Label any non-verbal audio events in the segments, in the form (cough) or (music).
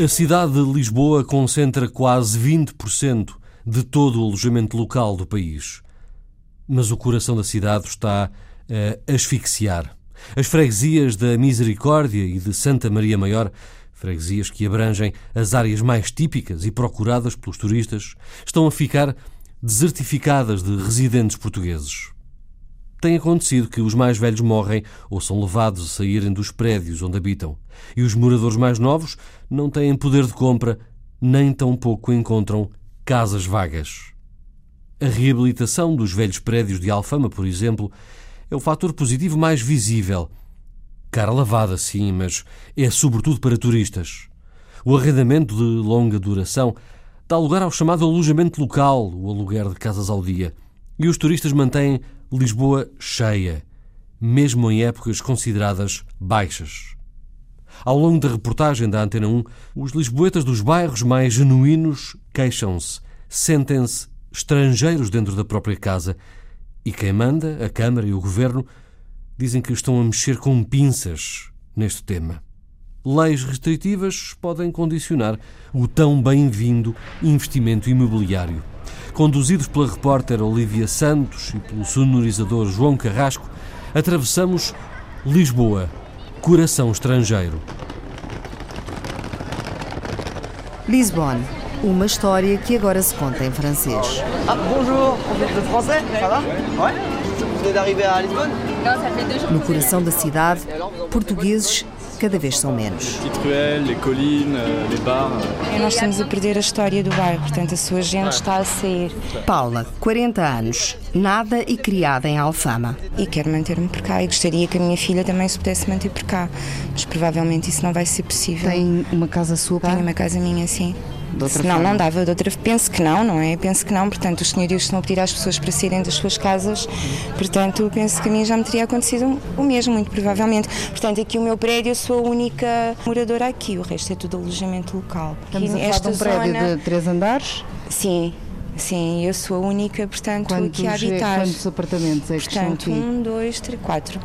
A cidade de Lisboa concentra quase 20% de todo o alojamento local do país. Mas o coração da cidade está a asfixiar. As freguesias da Misericórdia e de Santa Maria Maior, freguesias que abrangem as áreas mais típicas e procuradas pelos turistas, estão a ficar desertificadas de residentes portugueses. Tem acontecido que os mais velhos morrem ou são levados a saírem dos prédios onde habitam, e os moradores mais novos não têm poder de compra, nem tampouco encontram casas vagas. A reabilitação dos velhos prédios de Alfama, por exemplo, é o fator positivo mais visível. Cara lavada, sim, mas é sobretudo para turistas. O arrendamento de longa duração dá lugar ao chamado alojamento local, o aluguer de casas ao dia, e os turistas mantêm Lisboa cheia, mesmo em épocas consideradas baixas. Ao longo da reportagem da Antena 1, os lisboetas dos bairros mais genuínos queixam-se, sentem-se estrangeiros dentro da própria casa e quem manda, a Câmara e o Governo, dizem que estão a mexer com pinças neste tema. Leis restritivas podem condicionar o tão bem-vindo investimento imobiliário. Conduzidos pela repórter Olivia Santos e pelo sonorizador João Carrasco, atravessamos Lisboa, coração estrangeiro. Lisbonne, uma história que agora se conta em francês. Ah, bonjour, vous êtes français Ça va Ouais Vous venez d'arriver à Lisbonne No coração da cidade, portugueses cada vez são menos. Euh. E nós estamos a perder a história do bairro, portanto a sua gente está a sair. Paula, 40 anos, nada e criada em Alfama. E quero manter-me por cá e gostaria que a minha filha também se pudesse manter por cá, mas provavelmente isso não vai ser possível. Tem uma casa sua? Tenho uma casa minha, sim. Forma? não dava, de outra penso que não, não é? Penso que não, portanto os senhorios estão a pedir às pessoas para saírem das suas casas, portanto penso que a mim já me teria acontecido o mesmo, muito provavelmente. Portanto aqui o meu prédio, eu sou a única moradora aqui, o resto é tudo alojamento local. Estamos Aqui a falar de um prédio zona- de três andares. Sim, sim, eu sou a única, portanto, aqui a habitar. quantos apartamentos é que estão Portanto, aqui? um, dois, três, quatro.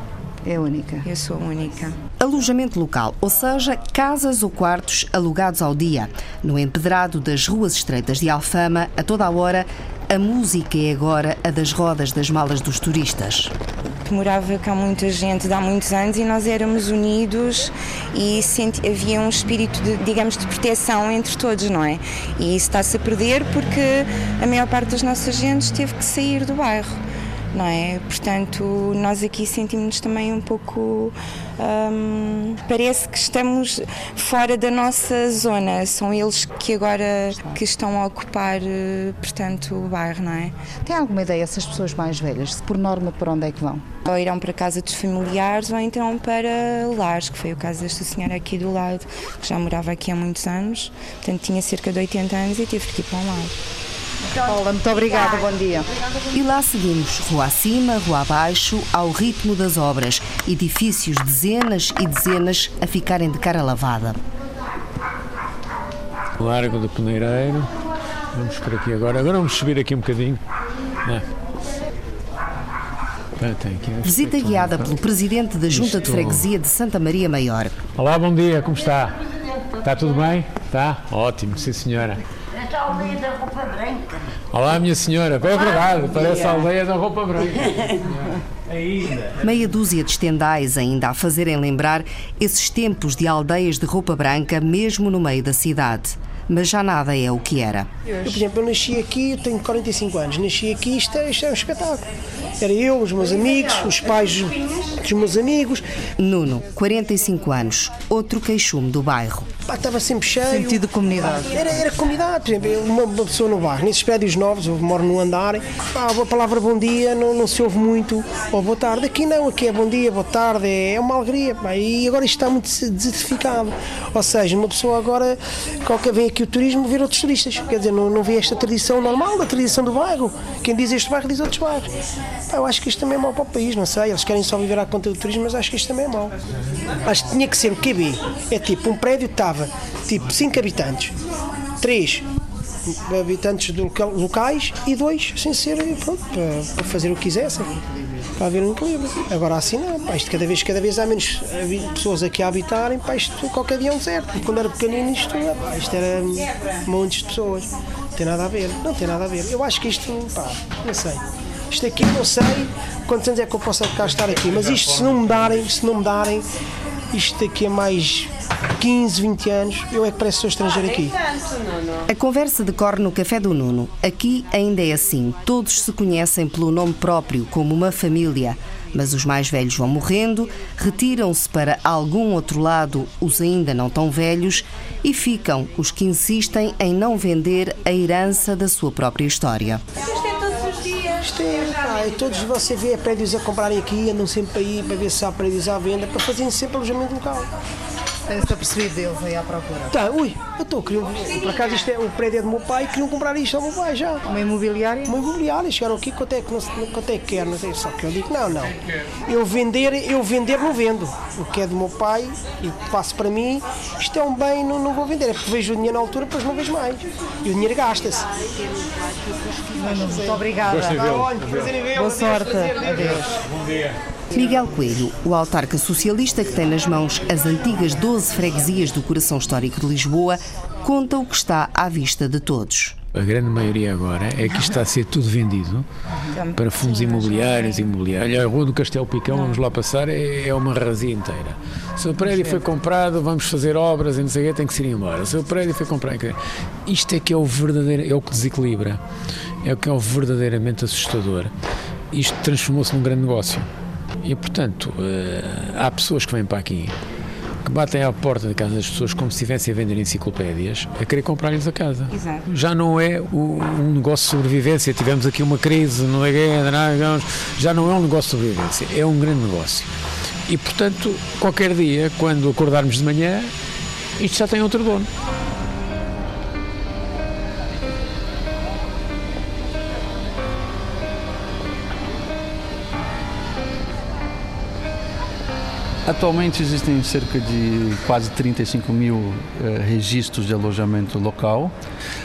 É única. Eu sou a única. Alojamento local, ou seja, casas ou quartos alugados ao dia. No empedrado das ruas estreitas de Alfama, a toda a hora, a música é agora a das rodas das malas dos turistas. Morava cá muita gente de há muitos anos e nós éramos unidos e senti- havia um espírito, de, digamos, de proteção entre todos, não é? E isso está-se a perder porque a maior parte das nossas gentes teve que sair do bairro. Não é? Portanto, nós aqui sentimos-nos também um pouco. hum, parece que estamos fora da nossa zona. São eles que agora que estão a ocupar, eh, portanto, o bairro, não é? Tem alguma ideia, essas pessoas mais velhas, se por norma para onde é que vão? Ou irão para casa dos familiares ou então para lares, que foi o caso desta senhora aqui do lado, que já morava aqui há muitos anos, portanto tinha cerca de 80 anos e teve que ir para um lar. Paula, muito obrigada, bom dia. E lá seguimos, rua acima, rua abaixo, ao ritmo das obras, edifícios dezenas e dezenas a ficarem de cara lavada. Largo do Peneireiro. Vamos por aqui agora. Agora vamos subir aqui um bocadinho. É. Ah, a Visita guiada pelo presidente da Junta de Isto- Freguesia de Santa Maria Maior. Olá, bom dia, como está? Está tudo bem? Está? Ótimo, sim senhora. Esta aldeia da roupa branca. Olá, minha senhora. É verdade, parece a aldeia da roupa branca. (laughs) Meia dúzia de estendais ainda a fazerem lembrar esses tempos de aldeias de roupa branca, mesmo no meio da cidade. Mas já nada é o que era. Eu, por exemplo, eu nasci aqui, eu tenho 45 anos, nasci aqui, isto é, isto é um espetáculo. Era eu, os meus amigos, os pais dos meus amigos, Nuno, 45 anos, outro queixume do bairro. pá, estava sempre cheio. Sentido de comunidade. Era, era comunidade, por exemplo, eu, uma, uma pessoa no bairro, nesses prédios novos, eu moro no andar, pá, a palavra bom dia não, não se ouve muito, ou boa tarde. Aqui não, aqui é bom dia, boa tarde, é, é uma alegria, pá, e agora isto está muito desertificado. Ou seja, uma pessoa agora, qualquer vem aqui o turismo, ver outros turistas, quer dizer, não, não vê esta tradição normal, da tradição do bairro. Quem diz este bairro diz outros bairros. Pá, eu acho que isto também é mau para o país, não sei, eles querem só viver à conta do turismo, mas acho que isto também é mau. Acho que tinha que ser o QB, é tipo, um prédio estava tipo 5 habitantes, 3 habitantes locais e dois sem ser pronto, para, para fazer o que quisessem. Para haver um equilíbrio. Agora assim não, pá, isto cada vez, cada vez há menos pessoas aqui a habitarem, pá, isto qualquer dia é um deserto. Quando era pequenino isto, pá, isto era montes de pessoas. Não tem nada a ver, não tem nada a ver. Eu acho que isto, pá, não sei. Isto aqui não sei quantos anos é que eu posso cá estar aqui, mas isto se não me darem, se não me darem, isto aqui é mais 15, 20 anos, eu é que parece que sou estrangeiro aqui. A conversa decorre no Café do Nuno. Aqui ainda é assim. Todos se conhecem pelo nome próprio, como uma família. Mas os mais velhos vão morrendo, retiram-se para algum outro lado os ainda não tão velhos e ficam os que insistem em não vender a herança da sua própria história. Isto é, pá, é todos você vê prédios a comprarem aqui, andam sempre para ir para ver se há prédios à venda, para fazerem sempre alojamento local. Tem-se apercebido deles aí à procura? Tá, ui, eu estou, queriam, por acaso isto é, o prédio do meu pai, queriam comprar isto ao meu pai já. Uma imobiliária? Uma imobiliária, chegaram aqui, quanto é que, não, quanto é que quer, não sei, só que eu digo, não, não, eu vender, eu vender não vendo, o que é do meu pai, e passo para mim, isto é um bem, não, não vou vender, é porque vejo o dinheiro na altura, depois não vejo mais, e o dinheiro gasta-se. Muito obrigada. Boa sorte. Adeus. Bom dia. Miguel Coelho, o autarca socialista que tem nas mãos as antigas 12 freguesias do coração histórico de Lisboa, conta o que está à vista de todos. A grande maioria agora é que está a ser tudo vendido para fundos imobiliários, imobiliários. A Rua do Castelo Picão, vamos lá passar, é, é uma razia inteira. O seu prédio foi comprado, vamos fazer obras e não sei o quê, tem que se ir embora. O seu prédio foi comprado. Isto é que é o verdadeiro, é o que desequilibra, é o que é o verdadeiramente assustador. Isto transformou-se num grande negócio. E, portanto, há pessoas que vêm para aqui que batem à porta da casa das pessoas como se estivessem a vender enciclopédias a querer comprar-lhes a casa. Exato. Já não é um negócio de sobrevivência. Tivemos aqui uma crise no guerra, já não é um negócio de sobrevivência, é um grande negócio. E, portanto, qualquer dia, quando acordarmos de manhã, isto já tem outro dono. Atualmente existem cerca de quase 35 mil eh, registros de alojamento local.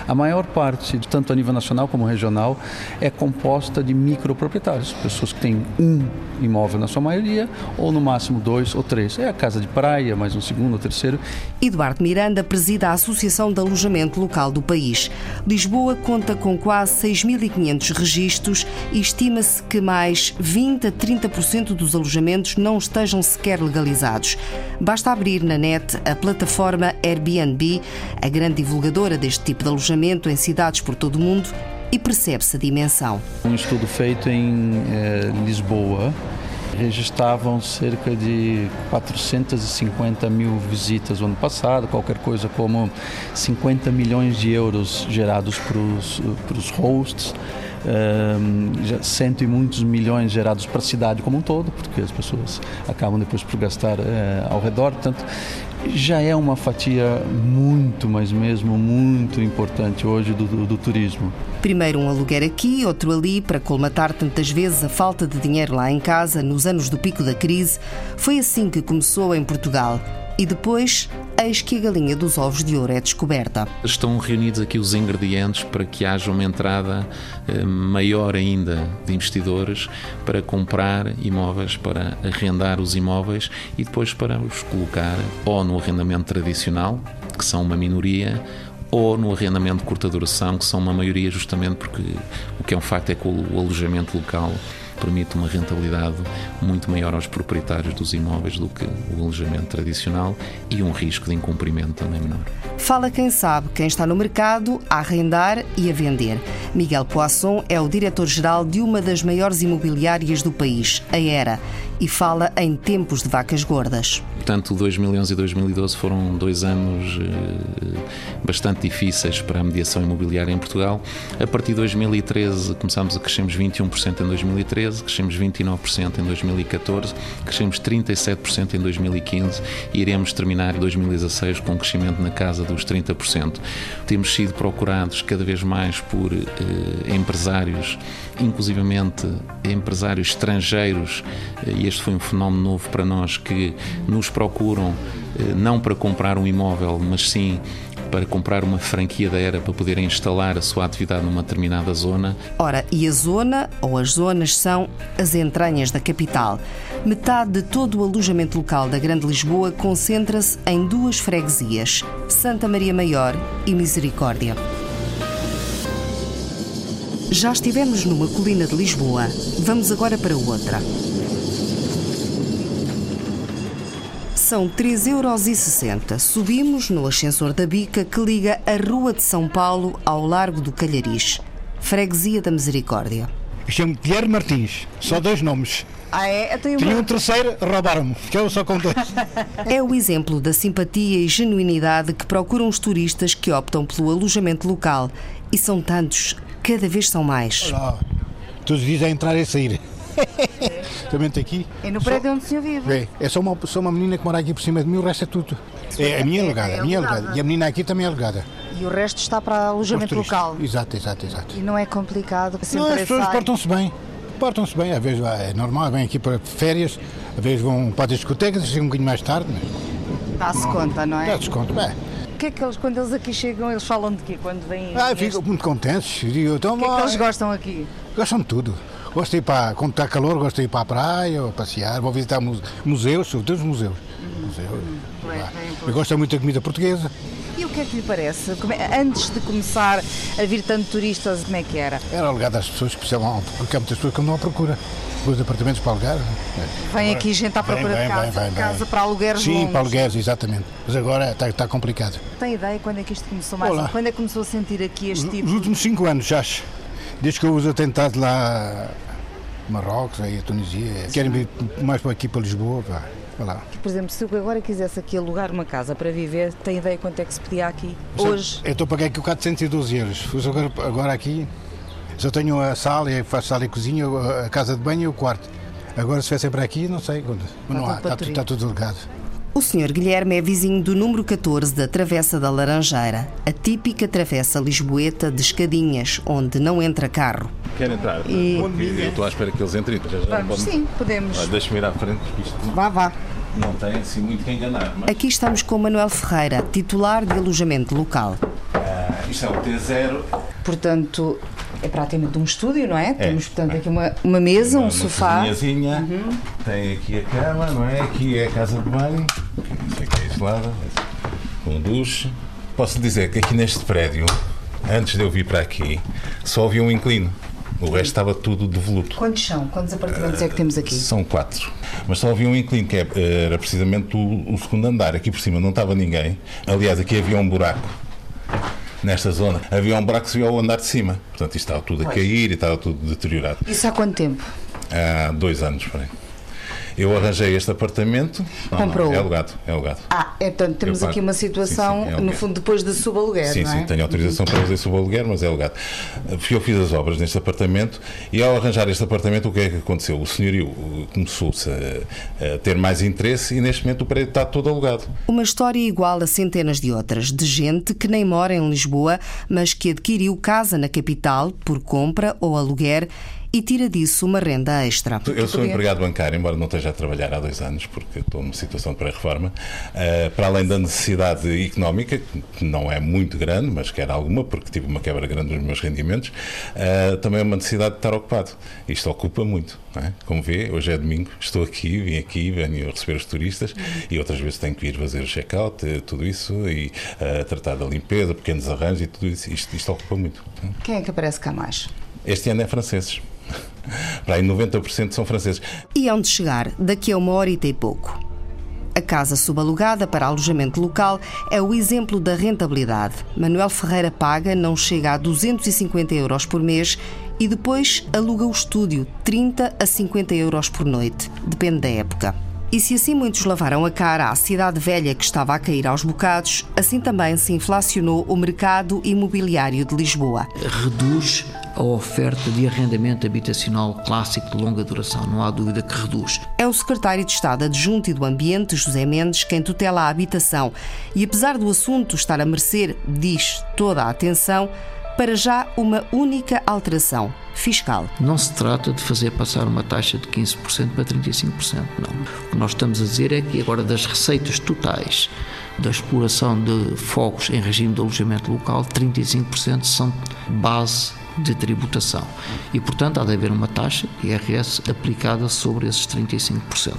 A maior parte, tanto a nível nacional como regional, é composta de microproprietários, pessoas que têm um imóvel na sua maioria, ou no máximo dois ou três. É a casa de praia, mais um segundo ou terceiro. Eduardo Miranda presida a Associação de Alojamento Local do país. Lisboa conta com quase 6.500 registros e estima-se que mais 20 a 30% dos alojamentos não estejam sequer legalizados. Basta abrir na net a plataforma Airbnb, a grande divulgadora deste tipo de alojamento em cidades por todo o mundo, e percebe-se a dimensão. Um estudo feito em eh, Lisboa. Registravam cerca de 450 mil visitas no ano passado, qualquer coisa como 50 milhões de euros gerados para os hosts um, cento e muitos milhões gerados para a cidade como um todo, porque as pessoas acabam depois por gastar uh, ao redor. Portanto, já é uma fatia muito, mas mesmo muito importante hoje do, do, do, turismo. Primeiro um aluguer aqui, outro ali, para colmatar tantas vezes a falta de dinheiro lá em casa, nos anos do pico da crise. Foi assim que começou em Portugal. E depois eis que a galinha dos ovos de ouro é descoberta. Estão reunidos aqui os ingredientes para que haja uma entrada eh, maior ainda de investidores para comprar imóveis, para arrendar os imóveis e depois para os colocar ou no arrendamento tradicional, que são uma minoria, ou no arrendamento de curta duração, que são uma maioria, justamente porque o que é um facto é que o alojamento local permite uma rentabilidade muito maior aos proprietários dos imóveis do que o alojamento tradicional e um risco de incumprimento também menor. Fala quem sabe, quem está no mercado a arrendar e a vender. Miguel Poisson é o diretor-geral de uma das maiores imobiliárias do país, a ERA, e fala em tempos de vacas gordas. Portanto, 2011 e 2012 foram dois anos eh, bastante difíceis para a mediação imobiliária em Portugal. A partir de 2013 começámos a crescermos 21% em 2013, crescemos 29% em 2014, crescemos 37% em 2015 e iremos terminar em 2016 com um crescimento na casa dos 30%. Temos sido procurados cada vez mais por eh, empresários, inclusivamente empresários estrangeiros, eh, e este foi um fenómeno novo para nós que nos procuram eh, não para comprar um imóvel, mas sim para comprar uma franquia da era para poder instalar a sua atividade numa determinada zona. Ora, e a zona ou as zonas são as entranhas da capital. Metade de todo o alojamento local da Grande Lisboa concentra-se em duas freguesias, Santa Maria Maior e Misericórdia. Já estivemos numa colina de Lisboa, vamos agora para outra. São 3,60 euros. Subimos no ascensor da Bica que liga a Rua de São Paulo ao Largo do Calhariz. Freguesia da Misericórdia. Chamo-me Guilherme Martins, só dois nomes. Ah, é? Eu tenho Tinha um terceiro, roubaram-me. Ficou só com dois. (laughs) É o exemplo da simpatia e genuinidade que procuram os turistas que optam pelo alojamento local. E são tantos, cada vez são mais. Olá. Todos os dias a entrar e a sair. (laughs) Também está aqui. É no prédio onde o senhor vive? É, é só, uma, só uma menina que mora aqui por cima de mim, o resto é tudo. É a minha alugada, a minha alugada. E a menina aqui também é alugada. E o resto está para alojamento local. Exato, exato, exato. E não é complicado. Não, as pessoas portam-se bem. Portam-se bem, às vezes é normal, vêm aqui para férias, às vezes vão para as discotecas, chegam um bocadinho mais tarde, mas Dá-se conta, não é? dá desconto. Bem, O que é que eles, quando eles aqui chegam, eles falam de quê? Quando vêm. ah, ficam muito contentes. Digo, então, O que é que eles gostam aqui? Gostam de tudo. Gosto de ir para, quando está calor, gosto de ir para a praia, ou passear, vou visitar muse- museus, sobretudo os museus. Museus. Vá. Eu gosto muito da comida portuguesa. E o que é que lhe parece? É- antes de começar a vir tanto turistas, como é que era? Era alegado às pessoas que precisavam, porque há muitas pessoas que andam à procura. Os apartamentos para alugar. Vem aqui gente à procura Vem, de casa, vem, vem, casa para alugueres Sim, longos. para alugueres, exatamente. Mas agora está, está complicado. Tem ideia quando é que isto começou mais? Olá. Quando é que começou a sentir aqui este tipo? Os últimos cinco anos, já acho. Desde que eu uso atentado lá Marrocos, aí a Tunísia. Querem vir mais para aqui para Lisboa. Vá, lá. Por exemplo, se eu agora quisesse aqui alugar uma casa para viver, tem ideia quanto é que se pedia aqui? Hoje? Eu estou a pagar aqui o 412 euros. Uso agora, agora aqui, só tenho a sala, e faço sala e cozinha, a casa de banho e o quarto. Agora se viessem para aqui, não sei quando. Mas não há, está, está tudo alugado. O Sr. Guilherme é vizinho do número 14 da Travessa da Laranjeira, a típica travessa lisboeta de escadinhas, onde não entra carro. Quer entrar? E- Eu estou à espera que eles entrem. Já já Vamos, podem- sim, podemos. Olha, Deixa-me ir à frente, porque isto Vá, vá. não tem assim muito que enganar. Mas, Aqui estamos com Manuel Ferreira, titular de alojamento local. ah, isto é o T0. Portanto, é praticamente um estúdio, não é? Temos, portanto, aqui uma, uma mesa, um uma sofá. cozinhazinha, Tem aqui a cama, não é? Aqui é a casa de banho. Isto aqui é isolada. Com um duche. Posso dizer que aqui neste prédio, antes de eu vir para aqui, só havia um inclino. O resto estava tudo devoluto. Quantos são? Quantos apartamentos é que temos aqui? São quatro. Mas só havia um inclino, que é- era precisamente o, o segundo andar. Aqui por cima não estava ninguém. Aliás, aqui havia um buraco. Nesta zona havia um buraco que se via ao andar de cima. Portanto, isto estava tudo a cair e estava tudo deteriorado. Isso há quanto tempo? Há dois anos, por aí. Eu arranjei este apartamento. Não, não, Comprou? é alugado, é alugado. Ah, portanto, temos Eu pago. aqui uma situação, Sim, sim, é no fundo, depois de subaluguer, Sim, não sim, é? tenho autorização para fazer subaluguer, mas é alugado. Eu fiz as obras neste apartamento e ao arranjar este apartamento, o que é que aconteceu? O senhorio uh, começou-se a, a ter mais interesse e neste momento o prédio está todo alugado. Uma história igual a centenas de outras, de gente que nem mora em Lisboa, mas que adquiriu casa na capital por compra ou aluguer e tira disso uma renda extra. Eu sou empregado bancário, embora não esteja a trabalhar há dois anos, porque estou numa situação de pré-reforma. Uh, para além da necessidade económica, que não é muito grande, mas que era alguma, porque tive uma quebra grande nos meus rendimentos, uh, também é uma necessidade de estar ocupado. Isto ocupa muito. não é? Como vê, hoje é domingo, estou aqui, vim aqui, venho receber os turistas e outras vezes tenho que ir fazer o check-out, eh, tudo isso, e uh, tratar da limpeza, pequenos arranjos e tudo isso. Isto, isto ocupa muito. Quem é que aparece cá mais? Este ano é franceses. Para aí 90% são franceses. E onde chegar daqui a uma horita e pouco. A casa subalugada para alojamento local é o exemplo da rentabilidade. Manuel Ferreira paga, não chega a 250 euros por mês e depois aluga o estúdio, 30 a 50 euros por noite, depende da época. E se assim muitos lavaram a cara à cidade velha que estava a cair aos bocados, assim também se inflacionou o mercado imobiliário de Lisboa. reduz a oferta de arrendamento habitacional clássico de longa duração, não há dúvida que reduz. É o secretário de Estado adjunto e do Ambiente, José Mendes, quem tutela a habitação. E apesar do assunto estar a merecer, diz, toda a atenção, para já uma única alteração fiscal. Não se trata de fazer passar uma taxa de 15% para 35%, não. O que nós estamos a dizer é que agora das receitas totais da exploração de fogos em regime de alojamento local, 35% são base de tributação. E, portanto, há de haver uma taxa IRS aplicada sobre esses 35%,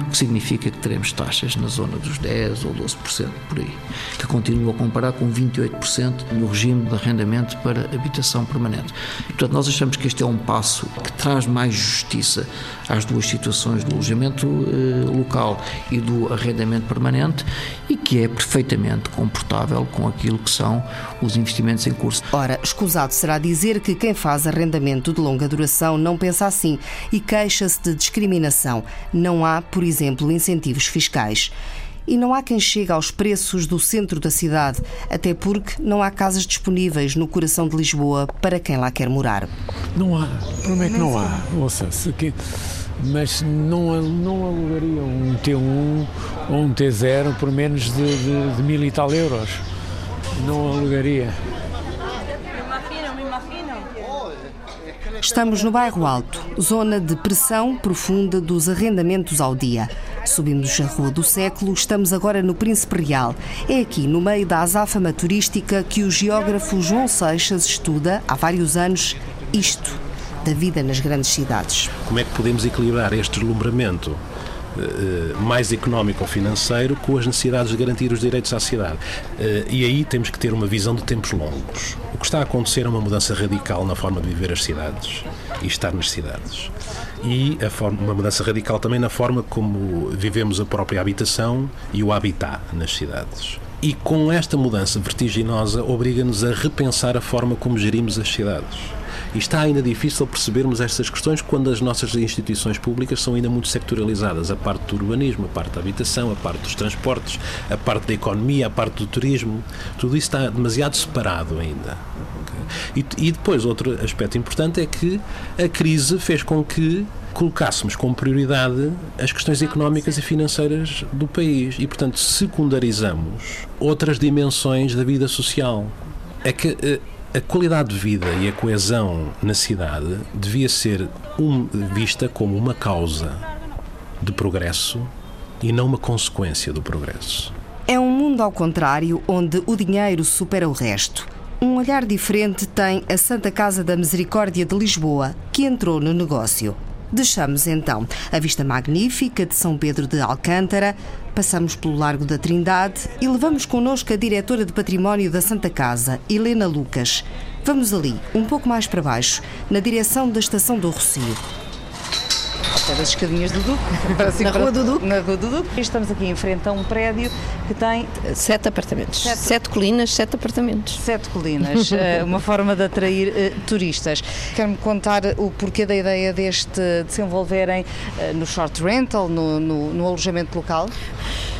o que significa que teremos taxas na zona dos 10% ou 12% por aí, que continua a comparar com 28% no regime de arrendamento para habitação permanente. Portanto, nós achamos que este é um passo que traz mais justiça às duas situações do alojamento eh, local e do arrendamento permanente e que é perfeitamente comportável com aquilo que são os investimentos em curso. Ora, escusado será dizer que quem faz arrendamento de longa duração não pensa assim e queixa-se de discriminação. Não há, por exemplo, incentivos fiscais. E não há quem chegue aos preços do centro da cidade, até porque não há casas disponíveis no coração de Lisboa para quem lá quer morar. Não há, prometo que não há. Ouça, se que mas não, não alugaria um T1 ou um T0 por menos de, de, de mil e tal euros. Não alugaria. Estamos no bairro Alto, zona de pressão profunda dos arrendamentos ao dia. Subimos a Rua do Século, estamos agora no Príncipe Real. É aqui, no meio da azáfama turística, que o geógrafo João Seixas estuda, há vários anos, isto da vida nas grandes cidades. Como é que podemos equilibrar este deslumbramento eh, mais económico ou financeiro com as necessidades de garantir os direitos à cidade. Eh, e aí temos que ter uma visão de tempos longos. O que está a acontecer é uma mudança radical na forma de viver as cidades e estar nas cidades. E forma, uma mudança radical também na forma como vivemos a própria habitação e o habitat nas cidades. E com esta mudança vertiginosa, obriga-nos a repensar a forma como gerimos as cidades e está ainda difícil percebermos estas questões quando as nossas instituições públicas são ainda muito sectorializadas. A parte do urbanismo, a parte da habitação, a parte dos transportes, a parte da economia, a parte do turismo. Tudo isso está demasiado separado ainda. E, e depois, outro aspecto importante é que a crise fez com que colocássemos como prioridade as questões económicas e financeiras do país e, portanto, secundarizamos outras dimensões da vida social. É que eh, a qualidade de vida e a coesão na cidade devia ser um, vista como uma causa de progresso e não uma consequência do progresso. É um mundo ao contrário, onde o dinheiro supera o resto. Um olhar diferente tem a Santa Casa da Misericórdia de Lisboa, que entrou no negócio. Deixamos então a vista magnífica de São Pedro de Alcântara, passamos pelo Largo da Trindade e levamos connosco a diretora de Património da Santa Casa, Helena Lucas. Vamos ali, um pouco mais para baixo, na direção da Estação do Rocio é das escadinhas do Duque. (laughs) na Rua do Duque? Na Rua do Duque. Estamos aqui em frente a um prédio que tem... Sete apartamentos. Sete, sete colinas, sete apartamentos. Sete colinas. (laughs) Eh, uma forma de atrair uh, turistas. Quer-me contar o porquê da ideia deste de se envolverem uh, no short rental, no, no, no alojamento local?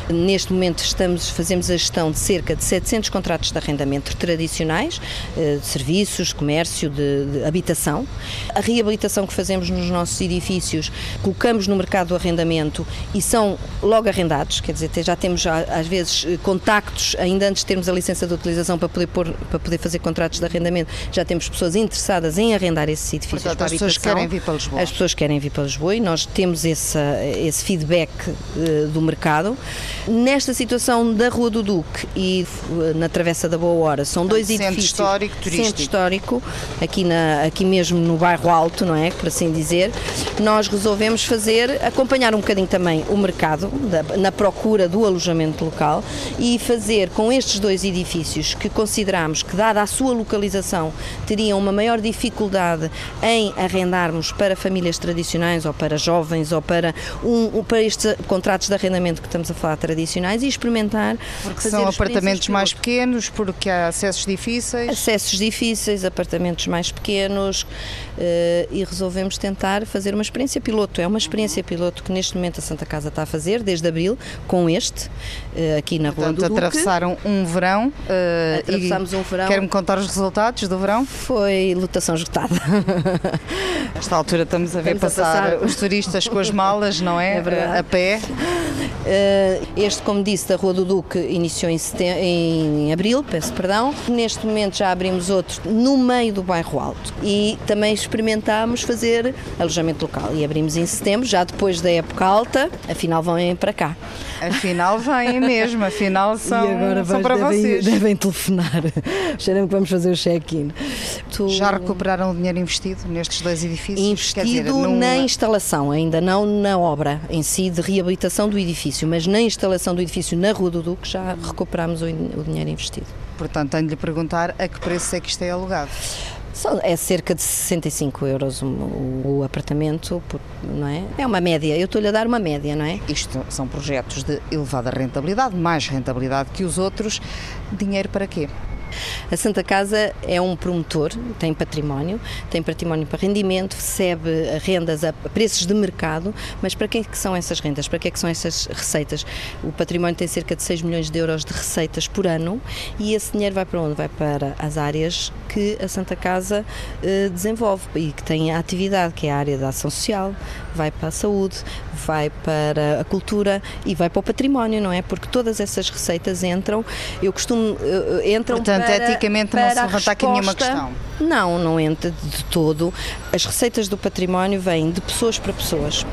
Neste momento estamos, fazemos a gestão de cerca de 700 contratos de arrendamento tradicionais, eh, de serviços, comércio, de, de, habitação. A reabilitação que fazemos nos nossos edifícios, colocamos no mercado do arrendamento e são logo arrendados, quer dizer, já temos às vezes eh, contactos, ainda antes de termos a licença de utilização para poder, pôr, para poder fazer contratos de arrendamento, já temos pessoas interessadas em arrendar esses edifícios Portanto, para as pessoas querem vir para Lisboa. As pessoas querem vir para Lisboa e nós temos esse, esse feedback uh, do mercado. Nesta situação da Rua do Duque e eh, na Travessa da Boa Hora, são dois centro edifícios. Histórico, turístico. Centro histórico, aqui, na, aqui mesmo no bairro Alto, não é? Por assim dizer. Nós resolvemos fazer, acompanhar um bocadinho também o mercado, da, na procura do alojamento local e fazer com estes dois edifícios que consideramos que, dada a sua localização, teriam uma maior dificuldade em arrendarmos para famílias tradicionais ou para jovens ou para, um, para estes contratos de arrendamento que estamos a falar tradicionais e experimentar. Porque são apartamentos mais pequenos, porque há acessos difíceis. Acessos difíceis, apartamentos mais pequenos uh, e resolvemos tentar fazer uma experiência piloto. É uma experiência piloto que neste momento a Santa Casa está a fazer, desde abril, com este, uh, aqui na Portanto, Rua do Duque. atravessaram um verão. Uh, Atravessámos um verão. Quer-me contar os resultados do verão? Foi lotação esgotada. (laughs) Nesta altura estamos a ver Estamos a passar, passar. os turistas com as malas, não é? É. A pé. Eh, Este, como disse, da Rua do Duque iniciou em, em abril, peço perdão. Neste momento já abrimos outro no meio do bairro Alto e também experimentámos fazer alojamento local e abrimos em setembro, já depois da época alta, afinal vêm para cá. Afinal vêm mesmo, afinal são, e agora são para devem, vocês. devem telefonar. (laughs) Cheira-me que vamos fazer o check-in. Tu- Já recuperaram o dinheiro investido nestes dois edifícios? Quer dizer, Investido num- na instalação, ainda não na obra em si de reabilitação do edifício, mas na instalação do edifício na Rua do Duque já recuperámos o, o dinheiro investido. Portanto, tenho de lhe perguntar a que preço é que isto é alugado. É cerca de 65 euros o, apartamento, não é? É uma média, eu estou-lhe a dar uma média, não é? Isto são projetos de elevada rentabilidade, mais rentabilidade que os outros. Dinheiro para quê? A Santa Casa é um promotor, tem património, tem património para rendimento, recebe rendas a preços de mercado, mas para que é que são essas rendas? Para que é que são essas receitas? O património tem cerca de 6 milhões de euros de receitas por ano e esse dinheiro vai para onde? Vai para as áreas que a Santa Casa eh, desenvolve e que tem a atividade, que é a área da ação social, vai para a saúde, vai para a cultura e vai para o património, não é? Porque todas essas receitas entram, eu costumo, eh, entram Portanto, para, eticamente não se para a levanta aqui nenhuma questão. Não, não entra de todo. As receitas do património vêm de pessoas para pessoas.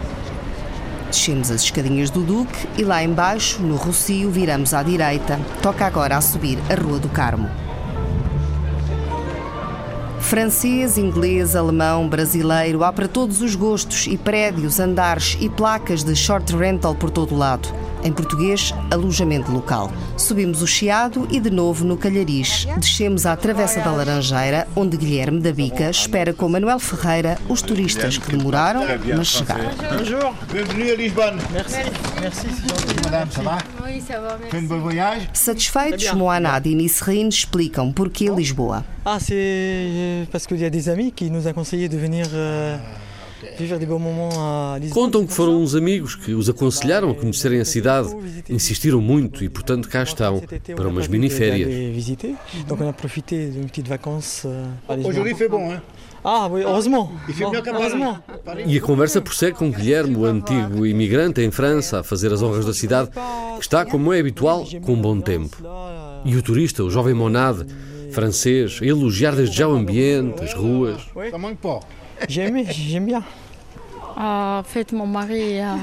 Descemos as escadinhas do Duque e lá embaixo, no Rocio, viramos à direita. Toca agora a subir a Rua do Carmo. Francês, inglês, alemão, brasileiro, há para todos os gostos e prédios, andares e placas de short rental por todo o lado. Em português, alojamento local. Subimos o Chiado e de novo no Calhariz. Descemos à Travessa da Laranjeira, onde Guilherme da Bica espera com Manuel Ferreira os turistas que demoraram, mas chegaram. Bonjour, bienvenue à Lisbonne. Merci. Merci. Madame, ça va? Oui, ça va, merci. Fait un bon voyage? Satisfeitos, Moanad e Nisserine explicam porquê Lisboa. Ah, c'est euh, parce qu'il y a des amis qui nous ont conseillé de venir euh, à Lisbonne. Contam que foram uns amigos que os aconselharam a conhecerem a cidade. Insistiram muito e, portanto, cá estão para umas miniférias. D'aller visiter. Donc on a profité d'une petite vacance à Lisbonne. Aujourd'hui, il fait bon, hein? Ah. Heureusement. E a conversa prossegue com Guilherme, o antigo imigrante em França, a fazer as honras da cidade, que está, como é habitual, com bom tempo. E o turista, o jovem Monade, francês, a elogiar desde já o ambiente, as ruas. J'aime, j'aime bien. Ah, en fait, mon mari, euh,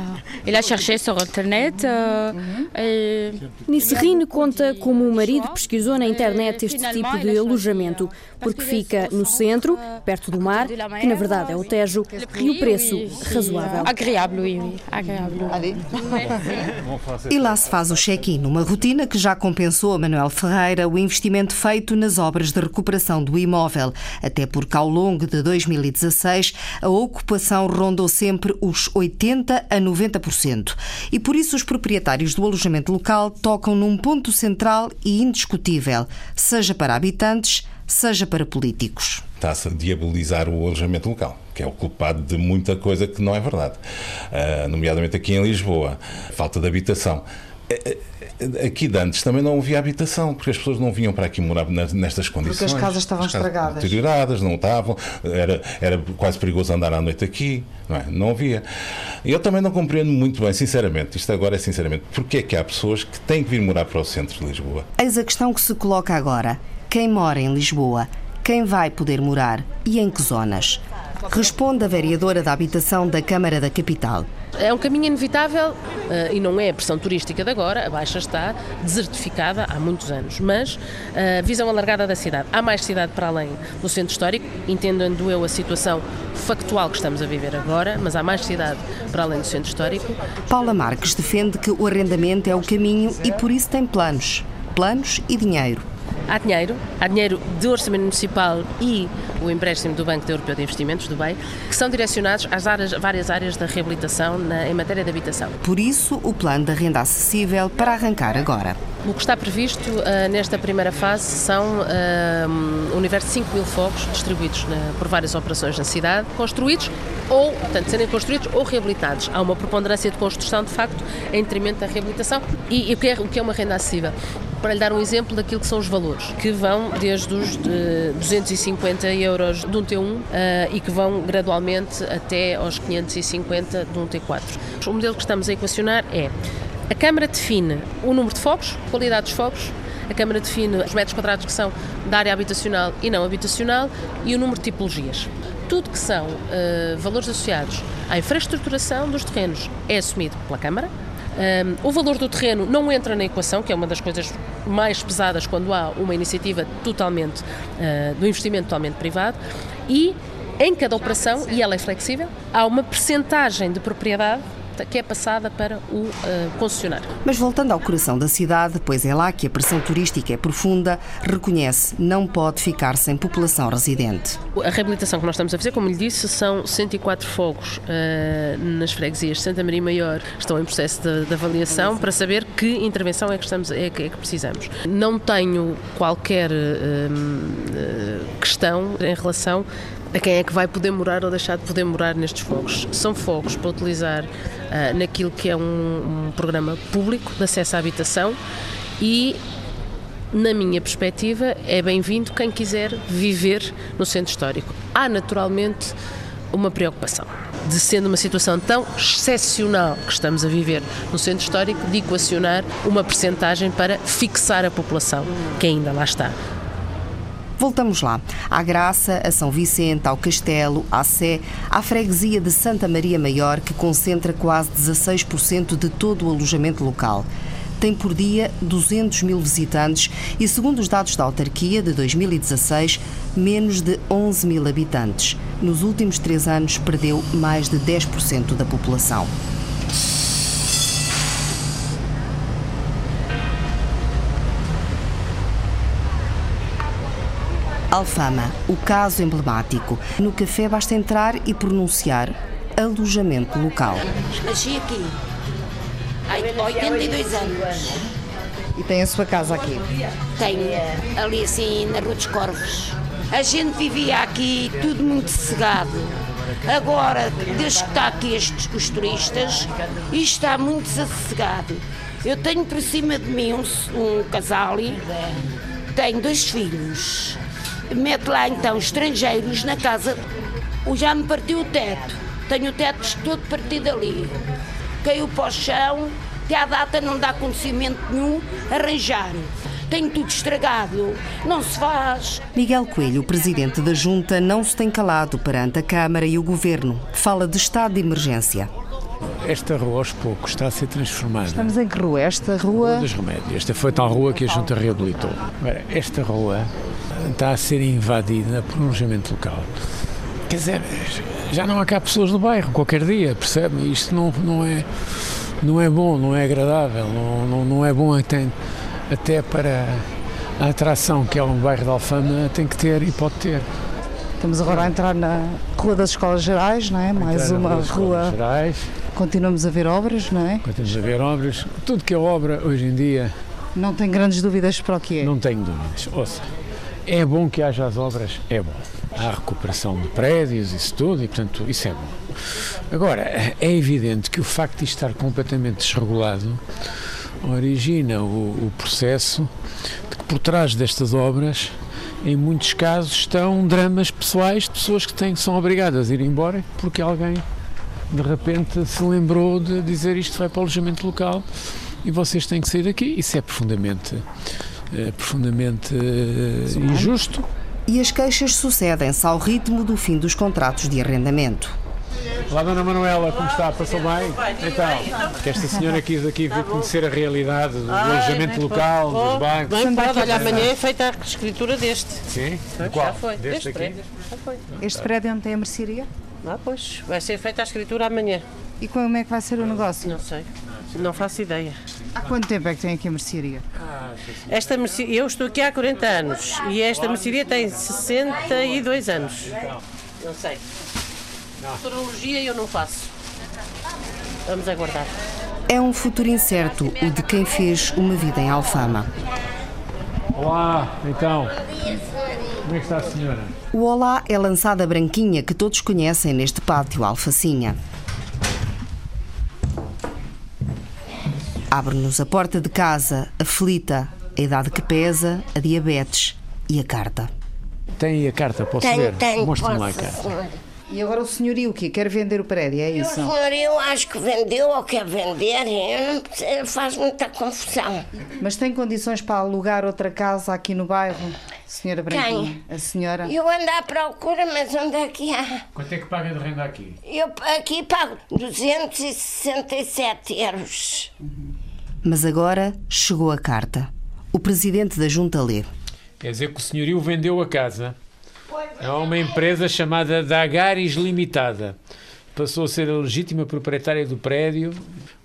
il a cherché sur Internet euh, et Nisserine conta como o marido pesquisou na internet este tipo de alojamento, porque fica no centro, perto do mar, que na verdade é o Tejo, e o preço razoável. E lá se faz o check-in, uma rotina que já compensou a Manuel Ferreira o investimento feito nas obras de recuperação do imóvel, até porque ao longo de 2016 a ocupação rondou sempre os 80% a 90%. E por isso os proprietários do alojamento local tocam num ponto central e indiscutível, seja para habitantes, seja para políticos. Está-se a diabolizar o alojamento local, que é o culpado de muita coisa que não é verdade. Ah, nomeadamente aqui em Lisboa, falta de habitação. Eh, eh, Aqui de antes também não havia habitação, porque as pessoas não vinham para aqui morar nestas condições. casas estavam As casas estragadas. Deterioradas, não estavam, era, era quase perigoso andar à noite aqui, não, é? não havia. Eu também não compreendo muito bem, sinceramente, isto agora é sinceramente, porque é que há pessoas que têm que vir morar para o centro de Lisboa. Eis a questão que se coloca agora. Quem mora em Lisboa? Quem vai poder morar? E em que zonas? Responde a vereadora da Habitação da Câmara da Capital. É um caminho inevitável eh, e não é a pressão turística de agora, a Baixa está desertificada há muitos anos, mas a visão alargada da cidade. Há mais cidade para além do centro histórico, entendendo eu a situação factual que estamos a viver agora, mas há mais cidade para além do centro histórico. Paula Marques defende que o arrendamento é o caminho e por isso tem planos. Planos e dinheiro. Há dinheiro, há dinheiro de orçamento municipal e o empréstimo do Banco Europeu de Investimentos, do BEI, que são direcionados às áreas- várias áreas da reabilitação na- em matéria de habitação. Por isso, o plano da renda acessível para arrancar agora. O que está previsto uh, nesta primeira fase são uh, um universo de 5 mil fogos distribuídos na, por várias operações na cidade, construídos ou, portanto, serem construídos ou reabilitados. Há uma preponderância de construção, de facto, em detrimento da reabilitação. E, e o, que é, o que é uma renda acessível? para lhe dar um exemplo daquilo que são os valores, que vão desde os de 250 euros de um T1 uh, e que vão gradualmente até aos 550 de um T4. O modelo que estamos a equacionar é a Câmara define o número de fogos, qualidade dos fogos, a Câmara define os metros quadrados que são da área habitacional e não habitacional e o número de tipologias. Tudo que são uh, valores associados à infraestruturação dos terrenos é assumido pela Câmara, um, o valor do terreno não entra na equação, que é uma das coisas mais pesadas quando há uma iniciativa totalmente uh, do investimento totalmente privado. E em cada operação, e ela é flexível, há uma percentagem de propriedade que é passada para o uh, concessionário. Mas voltando ao coração da cidade, pois é lá que a pressão turística é profunda, reconhece não pode ficar sem população residente. A reabilitação que nós estamos a fazer, como lhe disse, são 104 fogos uh, nas freguesias de Santa Maria Maior, estão em processo de, de avaliação para saber que intervenção é que, estamos, é que, é que precisamos. Não tenho qualquer uh, questão em relação a quem é que vai poder morar ou deixar de poder morar nestes fogos. São fogos para utilizar uh, naquilo que é um, um programa público de acesso à habitação e na minha perspectiva, é bem-vindo quem quiser viver no centro histórico. Há naturalmente uma preocupação de sendo uma situação tão excepcional que estamos a viver no centro histórico, de equacionar uma percentagem para fixar a população que ainda lá está. Voltamos lá. À Graça, a São Vicente, ao Castelo, à Sé, à freguesia de Santa Maria Maior, que concentra quase 16% de todo o alojamento local tem por dia 200 mil visitantes e, segundo os dados da autarquia de 2016, menos de 11 mil habitantes. Nos últimos três anos, perdeu mais de 10% da população. Alfama, o caso emblemático. No café basta entrar e pronunciar alojamento local. Nasci aqui, há 82 anos. E tem a sua casa aqui? Tenho, ali assim, na Rua dos Corvos. A gente vivia aqui tudo muito sossegado. Agora, desde que está aqui estes, os turistas, isto está muito sossegado. Eu tenho por cima de mim um, um casal, tenho dois filhos mete lá então estrangeiros na casa. O já me partiu o teto. Tenho o teto todo partido ali. Caiu para o chão, até à data não dá conhecimento nenhum arranjar. Tenho tudo estragado, não se faz. Miguel Coelho, presidente da Junta, não se tem calado perante a Câmara e o Governo. Fala de estado de emergência. Esta rua, aos poucos, está a ser transformada. Estamos em que rua? Esta rua. Rua dos Remédios. Esta foi tal rua que a Junta reabilitou. Esta rua está a ser invadida por um alojamento local. Quer dizer, já não há cá pessoas do bairro qualquer dia, percebe? Isto não, não, é, não é bom, não é agradável, não, não, não é bom até, até para a atração que é um bairro de Alfama tem que ter e pode ter. Estamos agora a entrar na Rua das Escolas Gerais, não é? Mais uma rua. Gerais. Continuamos a ver obras, não é? Continuamos a ver obras. Tudo que é obra hoje em dia. Não tem grandes dúvidas para o que é? Não tenho dúvidas. Ouça, é bom que haja as obras, é bom. Há recuperação de prédios, isso tudo, e portanto isso é bom. Agora, é evidente que o facto de estar completamente desregulado origina o, o processo de que por trás destas obras, em muitos casos, estão dramas pessoais de pessoas que têm, são obrigadas a ir embora porque alguém de repente se lembrou de dizer isto vai para o alojamento local e vocês têm que sair daqui. Isso é profundamente é profundamente uh, injusto. E as queixas sucedem-se ao ritmo do fim dos contratos de arrendamento. Olá, Dona Manuela, como está? Passou bem? Então, que esta senhora quis aqui vir conhecer a realidade do alojamento local, dos bancos. Bem, pode, olha, amanhã é feita a escritura deste. Sim? Qual? Já foi. Deste, deste prédio. Já foi. Este prédio onde tem a mercearia? Ah, pois. Vai ser feita a escritura amanhã. E como é que vai ser o negócio? Não sei. Não faço ideia. Há quanto tempo é que tem aqui a mercearia? Esta mercearia, eu estou aqui há 40 anos e esta mercearia tem 62 anos. Não sei. Astrologia eu não faço. Vamos aguardar. É um futuro incerto o de quem fez uma vida em Alfama. Olá, então. Como é que está a senhora? O olá é lançada branquinha que todos conhecem neste pátio alfacinha. Abre-nos a porta de casa, aflita, a idade que pesa, a diabetes e a carta. Tem a carta, posso Tenho, ver? tenho, Mostre-me lá a carta. senhora. E agora o senhorio o quê? Quer vender o prédio, é O isso? senhor, eu acho que vendeu ou quer vender, não faz muita confusão. Mas tem condições para alugar outra casa aqui no bairro, senhora Branquinha? A senhora? Eu ando à procura, mas onde é que há? Quanto é que paga de renda aqui? Eu aqui pago 267 euros. Mas agora chegou a carta. O presidente da junta lê. Quer dizer que o senhorio vendeu a casa a uma empresa chamada Dagares Limitada. Passou a ser a legítima proprietária do prédio.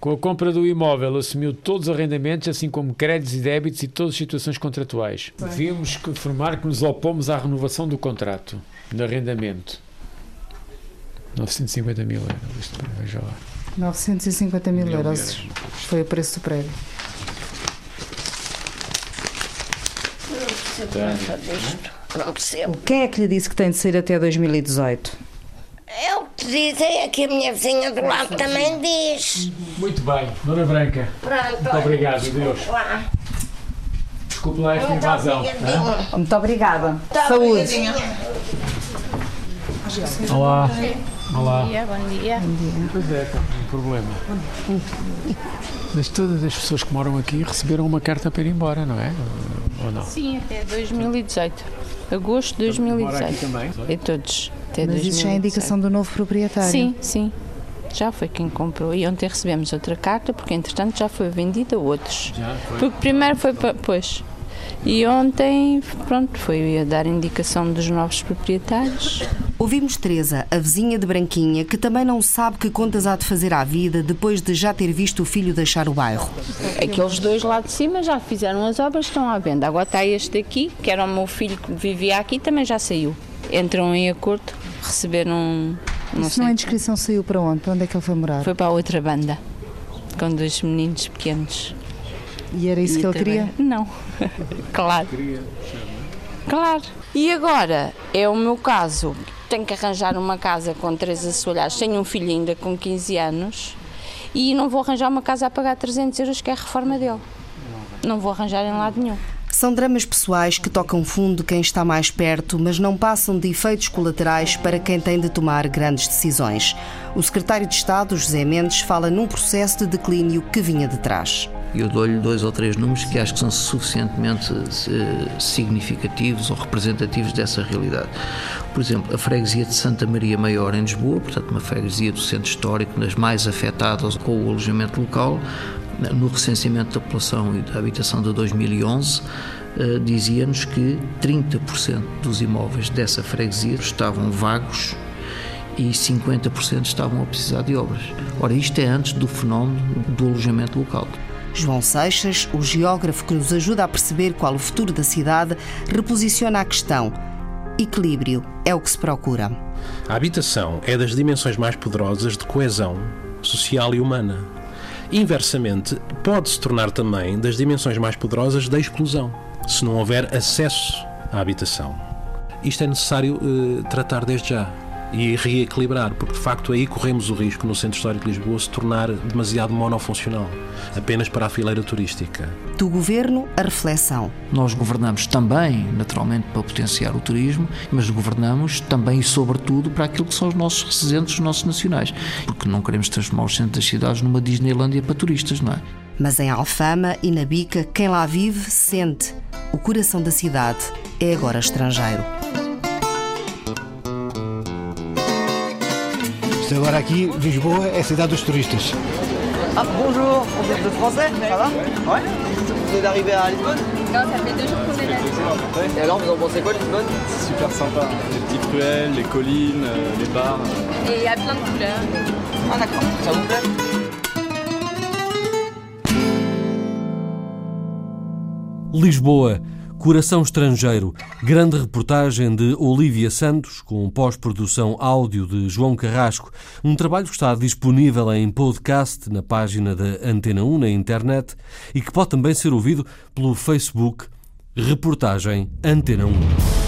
Com a compra do imóvel, assumiu todos os arrendamentos, assim como créditos e débitos e todas as situações contratuais. Devíamos informar que nos opomos à renovação do contrato de arrendamento. 950 mil euros. Isto, veja lá. 950 mil, Mil euros. euros. Foi o preço do prédio. Não. Não percebo. Quem é que lhe disse que tem de sair até 2018? É o que dizem, é que a minha vizinha do lado também diz. Muito bem, Dona Branca. Pronto. Muito obrigado, Deus. desculpe lá. Desculpe lá esta Muito invasão. obrigadinha. Muito obrigada. Muito Saúde. Olá. Olá. Bom dia, bom dia. Pois é, tem um problema. Mas todas as pessoas que moram aqui receberam uma carta para ir embora, não é? Ou não? Sim, até 2018. Agosto de Mora aqui 2018. também? E todos. Até Mas isso já é 2018. indicação do novo proprietário. Sim, sim. Já foi quem comprou. E ontem recebemos outra carta, porque entretanto já foi vendida a outros. Já foi. Porque primeiro foi para. Pois. E ontem, pronto, foi a dar indicação dos novos proprietários. Ouvimos Teresa, a vizinha de Branquinha, que também não sabe que contas há de fazer à vida depois de já ter visto o filho deixar o bairro. Aqueles dois lá de cima já fizeram as obras, estão à venda. Agora está este aqui, que era o meu filho que vivia aqui, também já saiu. Entram em acordo, receberam. Não Isso sei. não é inscrição, saiu para onde? Para onde é que ele foi morar? Foi para a outra banda, com dois meninos pequenos. E era isso E que ele também- (laughs) queria? Não. claro. Claro. E agora, é o meu caso. Tenho que arranjar uma casa com três assoalhados. Tenho um filho ainda com 15 anos e não vou arranjar uma casa a pagar 300 euros, que é a reforma dele. Não vou arranjar em lado nenhum. São dramas pessoais que tocam fundo quem está mais perto, mas não passam de efeitos colaterais para quem tem de tomar grandes decisões. O secretário de Estado, José Mendes, fala num processo de declínio que vinha de trás. Eu dou-lhe dois ou três números que acho que são suficientemente eh, significativos ou representativos dessa realidade. Por exemplo, a freguesia de Santa Maria Maior, em Lisboa, portanto, uma freguesia do centro histórico, das mais afetadas com o alojamento local, no recenseamento da população e da habitação de 2011, eh, dizia-nos que 30% dos imóveis dessa freguesia estavam vagos e 50% estavam a precisar de obras. Ora, isto é antes do fenómeno do alojamento local. João Seixas, o geógrafo que nos ajuda a perceber qual o futuro da cidade, reposiciona a questão. Equilíbrio é o que se procura. A habitação é das dimensões mais poderosas de coesão social e humana. Inversamente, pode se tornar também das dimensões mais poderosas da exclusão, se não houver acesso à habitação. Isto é necessário eh, tratar desde já e reequilibrar, porque de facto aí corremos o risco no Centro Histórico de Lisboa se tornar demasiado monofuncional, apenas para a fileira turística. Do governo, a reflexão. Nós governamos também, naturalmente, para potenciar o turismo, mas governamos também e, sobretudo, para aquilo que são os nossos residentes, os nossos nacionais. Porque não queremos transformar os centros das cidades numa Disneylândia para turistas, não é? Mas em Alfama e na Bica, quem lá vive sente. O coração da cidade é agora estrangeiro. Isto agora aqui, Lisboa, é a cidade dos turistas. Ah, bonjour, vous êtes de français Ça va Ouais Vous venez d'arriver à Lisbonne Non, ça fait deux jours qu'on est là. Et alors, vous en pensez quoi Lisbonne C'est super sympa. Les petites ruelles, les collines, euh, les bars. euh. Et il y a plein de couleurs. Ah d'accord, ça vous plaît Lisboa, Coração Estrangeiro, grande reportagem de Olivia Santos, com pós-produção áudio de João Carrasco. Um trabalho que está disponível em podcast na página da Antena 1 na internet e que pode também ser ouvido pelo Facebook Reportagem Antena 1.